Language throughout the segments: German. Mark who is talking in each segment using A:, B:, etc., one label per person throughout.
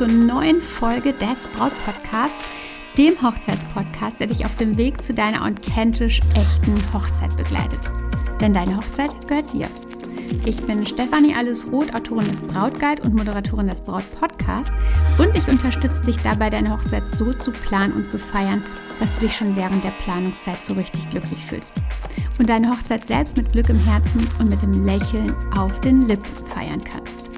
A: zur neuen Folge des Braut Podcasts, dem Hochzeitspodcast, der dich auf dem Weg zu deiner authentisch echten Hochzeit begleitet. Denn deine Hochzeit gehört dir. Ich bin Stefanie Allesroth, Autorin des Brautguide und Moderatorin des Braut Podcasts und ich unterstütze dich dabei, deine Hochzeit so zu planen und zu feiern, dass du dich schon während der Planungszeit so richtig glücklich fühlst. Und deine Hochzeit selbst mit Glück im Herzen und mit dem Lächeln auf den Lippen feiern kannst.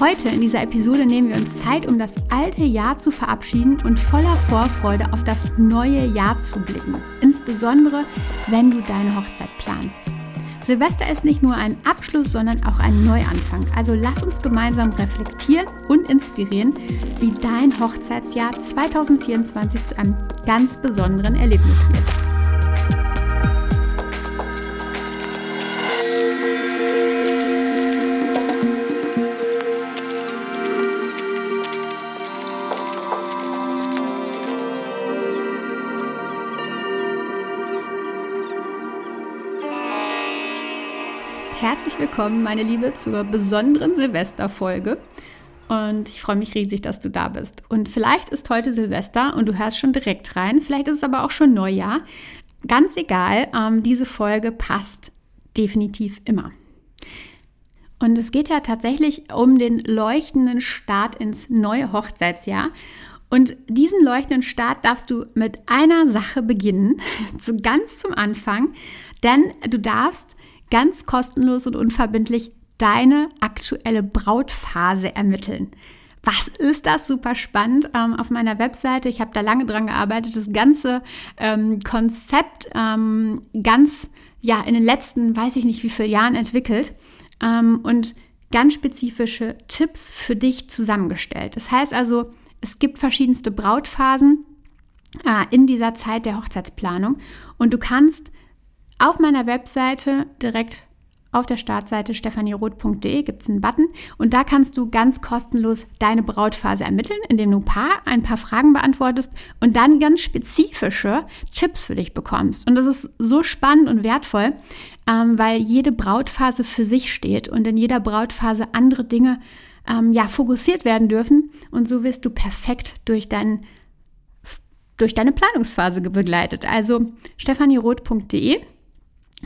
A: Heute in dieser Episode nehmen wir uns Zeit, um das alte Jahr zu verabschieden und voller Vorfreude auf das neue Jahr zu blicken. Insbesondere, wenn du deine Hochzeit planst. Silvester ist nicht nur ein Abschluss, sondern auch ein Neuanfang. Also lass uns gemeinsam reflektieren und inspirieren, wie dein Hochzeitsjahr 2024 zu einem ganz besonderen Erlebnis wird. Willkommen, meine Liebe, zur besonderen Silvesterfolge. Und ich freue mich riesig, dass du da bist. Und vielleicht ist heute Silvester und du hörst schon direkt rein. Vielleicht ist es aber auch schon Neujahr. Ganz egal, ähm, diese Folge passt definitiv immer. Und es geht ja tatsächlich um den leuchtenden Start ins neue Hochzeitsjahr. Und diesen leuchtenden Start darfst du mit einer Sache beginnen, so ganz zum Anfang, denn du darfst ganz kostenlos und unverbindlich deine aktuelle Brautphase ermitteln. Was ist das? Super spannend. Ähm, auf meiner Webseite, ich habe da lange dran gearbeitet, das ganze ähm, Konzept ähm, ganz, ja, in den letzten, weiß ich nicht wie viele Jahren entwickelt ähm, und ganz spezifische Tipps für dich zusammengestellt. Das heißt also, es gibt verschiedenste Brautphasen äh, in dieser Zeit der Hochzeitsplanung und du kannst auf meiner Webseite direkt auf der Startseite stefanieroth.de gibt es einen Button und da kannst du ganz kostenlos deine Brautphase ermitteln, indem du ein paar, ein paar Fragen beantwortest und dann ganz spezifische Tipps für dich bekommst. Und das ist so spannend und wertvoll, ähm, weil jede Brautphase für sich steht und in jeder Brautphase andere Dinge ähm, ja, fokussiert werden dürfen und so wirst du perfekt durch deinen durch deine Planungsphase begleitet. Also stefanieroth.de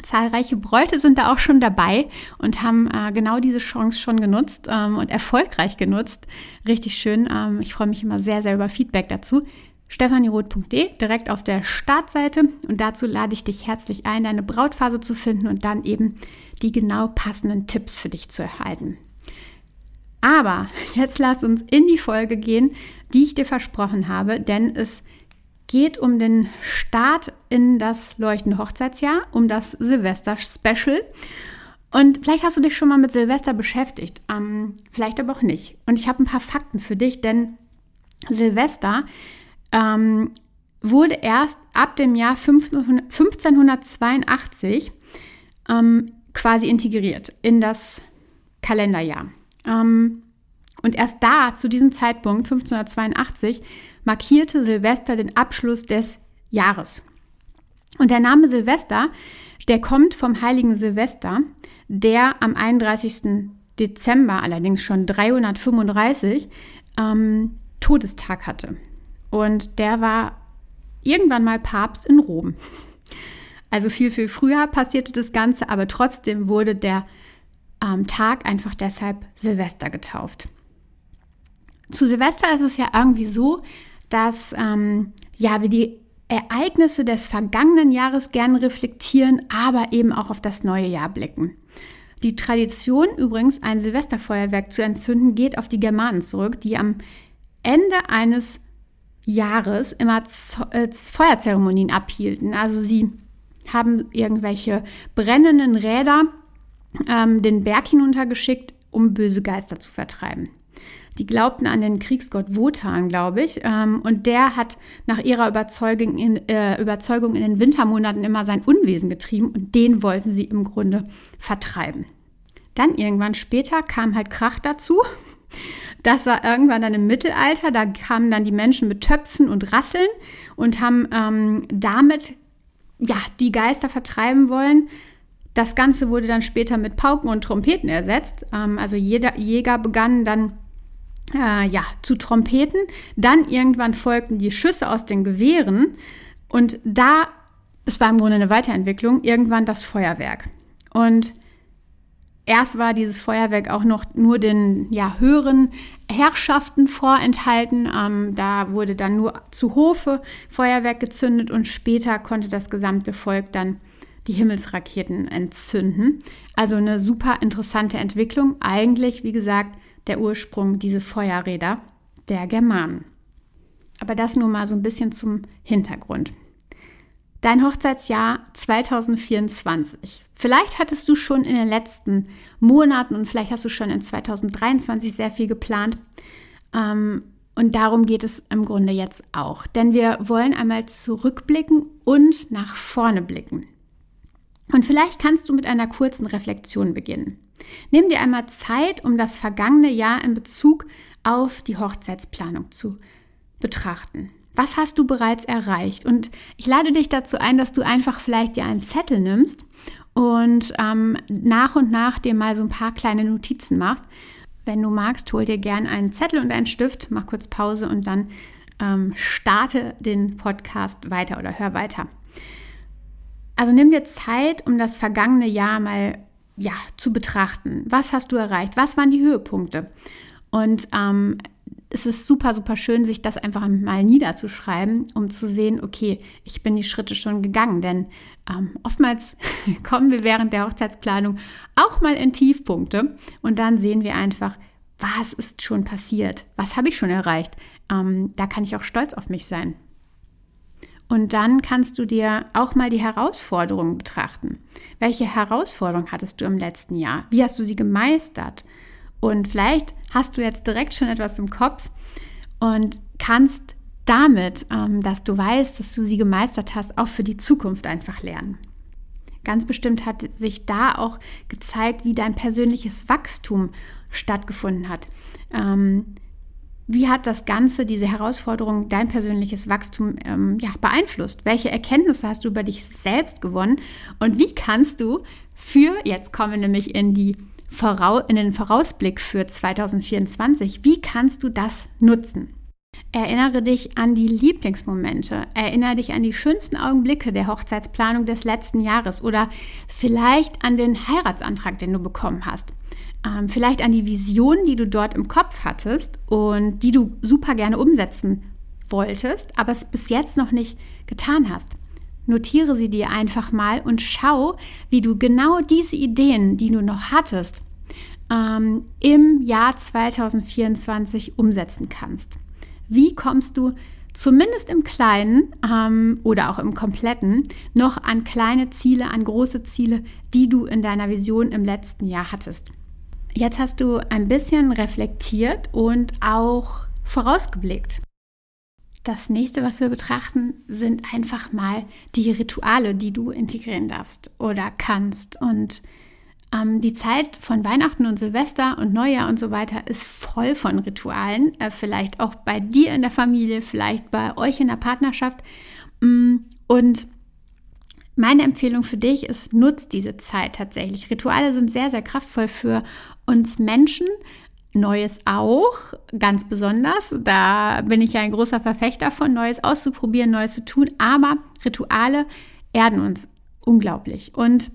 A: Zahlreiche Bräute sind da auch schon dabei und haben äh, genau diese Chance schon genutzt ähm, und erfolgreich genutzt. Richtig schön. Ähm, ich freue mich immer sehr, sehr über Feedback dazu. stefanieroth.de, direkt auf der Startseite. Und dazu lade ich dich herzlich ein, deine Brautphase zu finden und dann eben die genau passenden Tipps für dich zu erhalten. Aber jetzt lass uns in die Folge gehen, die ich dir versprochen habe, denn es geht um den Start in das leuchtende Hochzeitsjahr, um das Silvester-Special. Und vielleicht hast du dich schon mal mit Silvester beschäftigt, ähm, vielleicht aber auch nicht. Und ich habe ein paar Fakten für dich, denn Silvester ähm, wurde erst ab dem Jahr 1582 ähm, quasi integriert in das Kalenderjahr. Ähm, und erst da, zu diesem Zeitpunkt, 1582, markierte Silvester den Abschluss des Jahres. Und der Name Silvester, der kommt vom heiligen Silvester, der am 31. Dezember, allerdings schon 335, ähm, Todestag hatte. Und der war irgendwann mal Papst in Rom. Also viel, viel früher passierte das Ganze, aber trotzdem wurde der ähm, Tag einfach deshalb Silvester getauft. Zu Silvester ist es ja irgendwie so, dass ähm, ja, wir die Ereignisse des vergangenen Jahres gerne reflektieren, aber eben auch auf das neue Jahr blicken. Die Tradition übrigens, ein Silvesterfeuerwerk zu entzünden, geht auf die Germanen zurück, die am Ende eines Jahres immer äh, Feuerzeremonien abhielten. Also sie haben irgendwelche brennenden Räder ähm, den Berg hinuntergeschickt, um böse Geister zu vertreiben. Die glaubten an den Kriegsgott Wotan, glaube ich. Ähm, und der hat nach ihrer Überzeugung in, äh, Überzeugung in den Wintermonaten immer sein Unwesen getrieben und den wollten sie im Grunde vertreiben. Dann irgendwann später kam halt Krach dazu. Das war irgendwann dann im Mittelalter. Da kamen dann die Menschen mit Töpfen und Rasseln und haben ähm, damit ja, die Geister vertreiben wollen. Das Ganze wurde dann später mit Pauken und Trompeten ersetzt. Ähm, also jeder Jäger begann dann äh, ja, zu Trompeten. Dann irgendwann folgten die Schüsse aus den Gewehren und da, es war im Grunde eine Weiterentwicklung, irgendwann das Feuerwerk. Und erst war dieses Feuerwerk auch noch nur den ja, höheren Herrschaften vorenthalten. Ähm, da wurde dann nur zu Hofe Feuerwerk gezündet und später konnte das gesamte Volk dann die Himmelsraketen entzünden. Also eine super interessante Entwicklung. Eigentlich, wie gesagt, der Ursprung diese Feuerräder der Germanen. Aber das nur mal so ein bisschen zum Hintergrund. Dein Hochzeitsjahr 2024. Vielleicht hattest du schon in den letzten Monaten und vielleicht hast du schon in 2023 sehr viel geplant. Ähm, und darum geht es im Grunde jetzt auch. Denn wir wollen einmal zurückblicken und nach vorne blicken. Und vielleicht kannst du mit einer kurzen Reflexion beginnen. Nimm dir einmal Zeit, um das vergangene Jahr in Bezug auf die Hochzeitsplanung zu betrachten. Was hast du bereits erreicht? Und ich lade dich dazu ein, dass du einfach vielleicht dir einen Zettel nimmst und ähm, nach und nach dir mal so ein paar kleine Notizen machst. Wenn du magst, hol dir gern einen Zettel und einen Stift, mach kurz Pause und dann ähm, starte den Podcast weiter oder hör weiter. Also nimm dir Zeit, um das vergangene Jahr mal ja, zu betrachten. Was hast du erreicht? Was waren die Höhepunkte? Und ähm, es ist super, super schön, sich das einfach mal niederzuschreiben, um zu sehen, okay, ich bin die Schritte schon gegangen. Denn ähm, oftmals kommen wir während der Hochzeitsplanung auch mal in Tiefpunkte und dann sehen wir einfach, was ist schon passiert? Was habe ich schon erreicht? Ähm, da kann ich auch stolz auf mich sein. Und dann kannst du dir auch mal die Herausforderungen betrachten. Welche Herausforderung hattest du im letzten Jahr? Wie hast du sie gemeistert? Und vielleicht hast du jetzt direkt schon etwas im Kopf und kannst damit, ähm, dass du weißt, dass du sie gemeistert hast, auch für die Zukunft einfach lernen. Ganz bestimmt hat sich da auch gezeigt, wie dein persönliches Wachstum stattgefunden hat. Ähm, wie hat das Ganze, diese Herausforderung, dein persönliches Wachstum ähm, ja, beeinflusst? Welche Erkenntnisse hast du über dich selbst gewonnen? Und wie kannst du für, jetzt kommen wir nämlich in, die Vorau in den Vorausblick für 2024, wie kannst du das nutzen? Erinnere dich an die Lieblingsmomente. Erinnere dich an die schönsten Augenblicke der Hochzeitsplanung des letzten Jahres oder vielleicht an den Heiratsantrag, den du bekommen hast ähm, vielleicht an die Vision, die du dort im Kopf hattest und die du super gerne umsetzen wolltest, aber es bis jetzt noch nicht getan hast. Notiere sie dir einfach mal und schau, wie du genau diese Ideen, die du noch hattest, ähm, im Jahr 2024 umsetzen kannst. Wie kommst du zumindest im Kleinen ähm, oder auch im Kompletten noch an kleine Ziele, an große Ziele, die du in deiner Vision im letzten Jahr hattest? Jetzt hast du ein bisschen reflektiert und auch vorausgeblickt. Das nächste, was wir betrachten, sind einfach mal die Rituale, die du integrieren darfst oder kannst. Und ähm, die Zeit von Weihnachten und Silvester und Neujahr und so weiter ist voll von Ritualen. Äh, vielleicht auch bei dir in der Familie, vielleicht bei euch in der Partnerschaft. Mm, und meine Empfehlung für dich ist, nutzt diese Zeit tatsächlich. Rituale sind sehr, sehr kraftvoll für uns Menschen. Neues auch, ganz besonders. Da bin ich ja ein großer Verfechter von, Neues auszuprobieren, Neues zu tun. Aber Rituale erden uns unglaublich. Und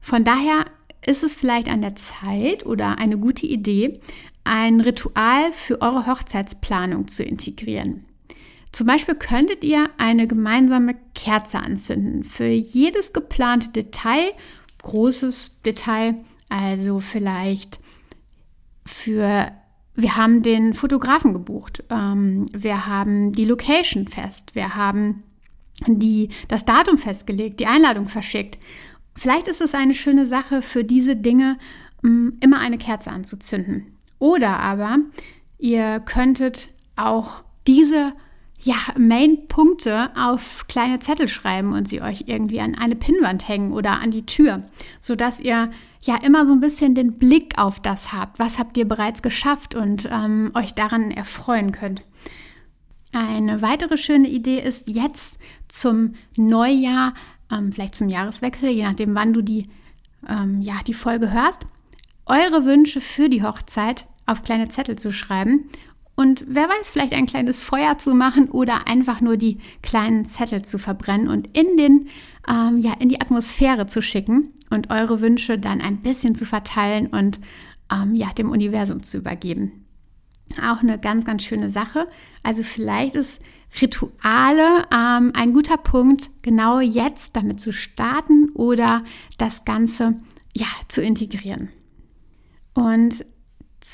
A: von daher ist es vielleicht an der Zeit oder eine gute Idee, ein Ritual für eure Hochzeitsplanung zu integrieren. Zum Beispiel könntet ihr eine gemeinsame Kerze anzünden. Für jedes geplante Detail, großes Detail, also vielleicht für, wir haben den Fotografen gebucht, ähm, wir haben die Location fest, wir haben die, das Datum festgelegt, die Einladung verschickt. Vielleicht ist es eine schöne Sache für diese Dinge, ähm, immer eine Kerze anzuzünden. Oder aber ihr könntet auch diese ja, Main-Punkte auf kleine Zettel schreiben und sie euch irgendwie an eine Pinnwand hängen oder an die Tür, sodass ihr ja immer so ein bisschen den Blick auf das habt. Was habt ihr bereits geschafft und ähm, euch daran erfreuen könnt. Eine weitere schöne Idee ist jetzt zum Neujahr, ähm, vielleicht zum Jahreswechsel, je nachdem, wann du die, ähm, ja, die Folge hörst, eure Wünsche für die Hochzeit auf kleine Zettel zu schreiben und wer weiß, vielleicht ein kleines Feuer zu machen oder einfach nur die kleinen Zettel zu verbrennen und in den ähm, ja in die Atmosphäre zu schicken und eure Wünsche dann ein bisschen zu verteilen und ähm, ja dem Universum zu übergeben. Auch eine ganz ganz schöne Sache. Also vielleicht ist Rituale ähm, ein guter Punkt, genau jetzt damit zu starten oder das Ganze ja zu integrieren. Und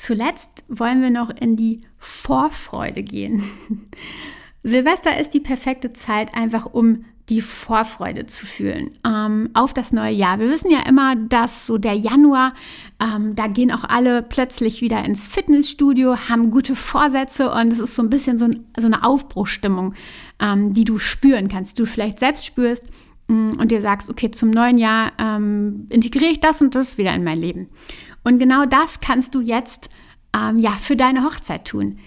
A: zuletzt wollen wir noch in die Vorfreude gehen. Silvester ist die perfekte Zeit, einfach um die Vorfreude zu fühlen ähm, auf das neue Jahr. Wir wissen ja immer, dass so der Januar, ähm, da gehen auch alle plötzlich wieder ins Fitnessstudio, haben gute Vorsätze und es ist so ein bisschen so, ein, so eine Aufbruchstimmung, ähm, die du spüren kannst, die du vielleicht selbst spürst mm, und dir sagst, okay, zum neuen Jahr ähm, integriere ich das und das wieder in mein Leben. Und genau das kannst du jetzt ähm, ja für deine Hochzeit tun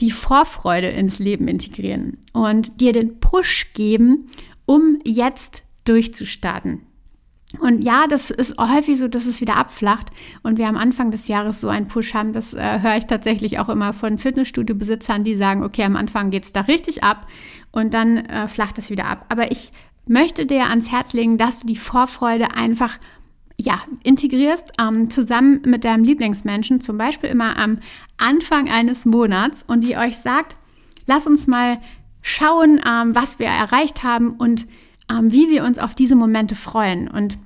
A: die Vorfreude ins Leben integrieren und dir den Push geben, um jetzt durchzustarten. Und ja, das ist häufig so, dass es wieder abflacht und wir am Anfang des Jahres so einen Push haben. Das äh, höre ich tatsächlich auch immer von Fitnessstudio-Besitzern, die sagen, okay, am Anfang geht es da richtig ab und dann äh, flacht es wieder ab. Aber ich möchte dir ans Herz legen, dass du die Vorfreude einfach ja, integrierst ähm, zusammen mit deinem Lieblingsmenschen, zum Beispiel immer am Anfang eines Monats und die euch sagt, lass uns mal schauen, ähm, was wir erreicht haben und ähm, wie wir uns auf diese Momente freuen. Und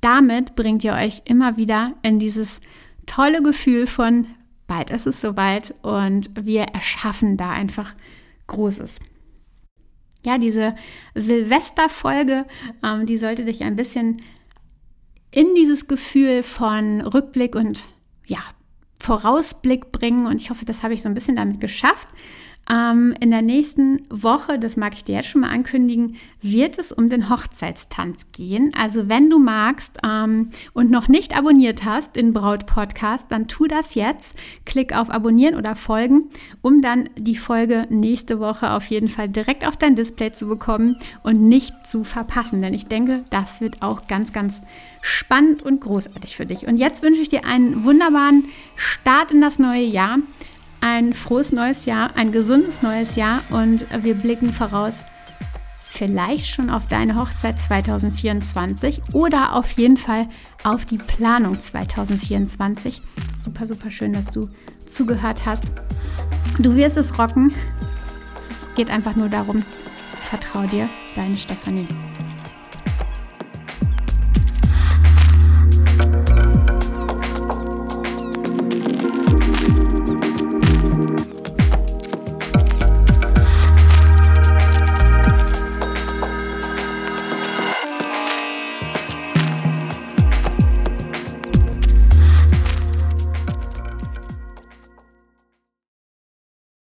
A: damit bringt ihr euch immer wieder in dieses tolle Gefühl von, bald ist es soweit und wir erschaffen da einfach Großes. Ja, diese Silvesterfolge, ähm, die sollte dich ein bisschen in dieses Gefühl von Rückblick und ja, Vorausblick bringen. Und ich hoffe, das habe ich so ein bisschen damit geschafft. Ähm, in der nächsten Woche, das mag ich dir jetzt schon mal ankündigen, wird es um den Hochzeitstanz gehen. Also wenn du magst ähm, und noch nicht abonniert hast in Braut Podcast, dann tu das jetzt. Klick auf Abonnieren oder Folgen, um dann die Folge nächste Woche auf jeden Fall direkt auf dein Display zu bekommen und nicht zu verpassen. Denn ich denke, das wird auch ganz, ganz spannend und großartig für dich. Und jetzt wünsche ich dir einen wunderbaren Start in das neue Jahr ein frohes neues Jahr, ein gesundes neues Jahr und wir blicken voraus vielleicht schon auf deine Hochzeit 2024 oder auf jeden Fall auf die Planung 2024. Super, super schön, dass du zugehört hast. Du wirst es rocken. Es geht einfach nur darum, vertrau dir, deine Stefanie.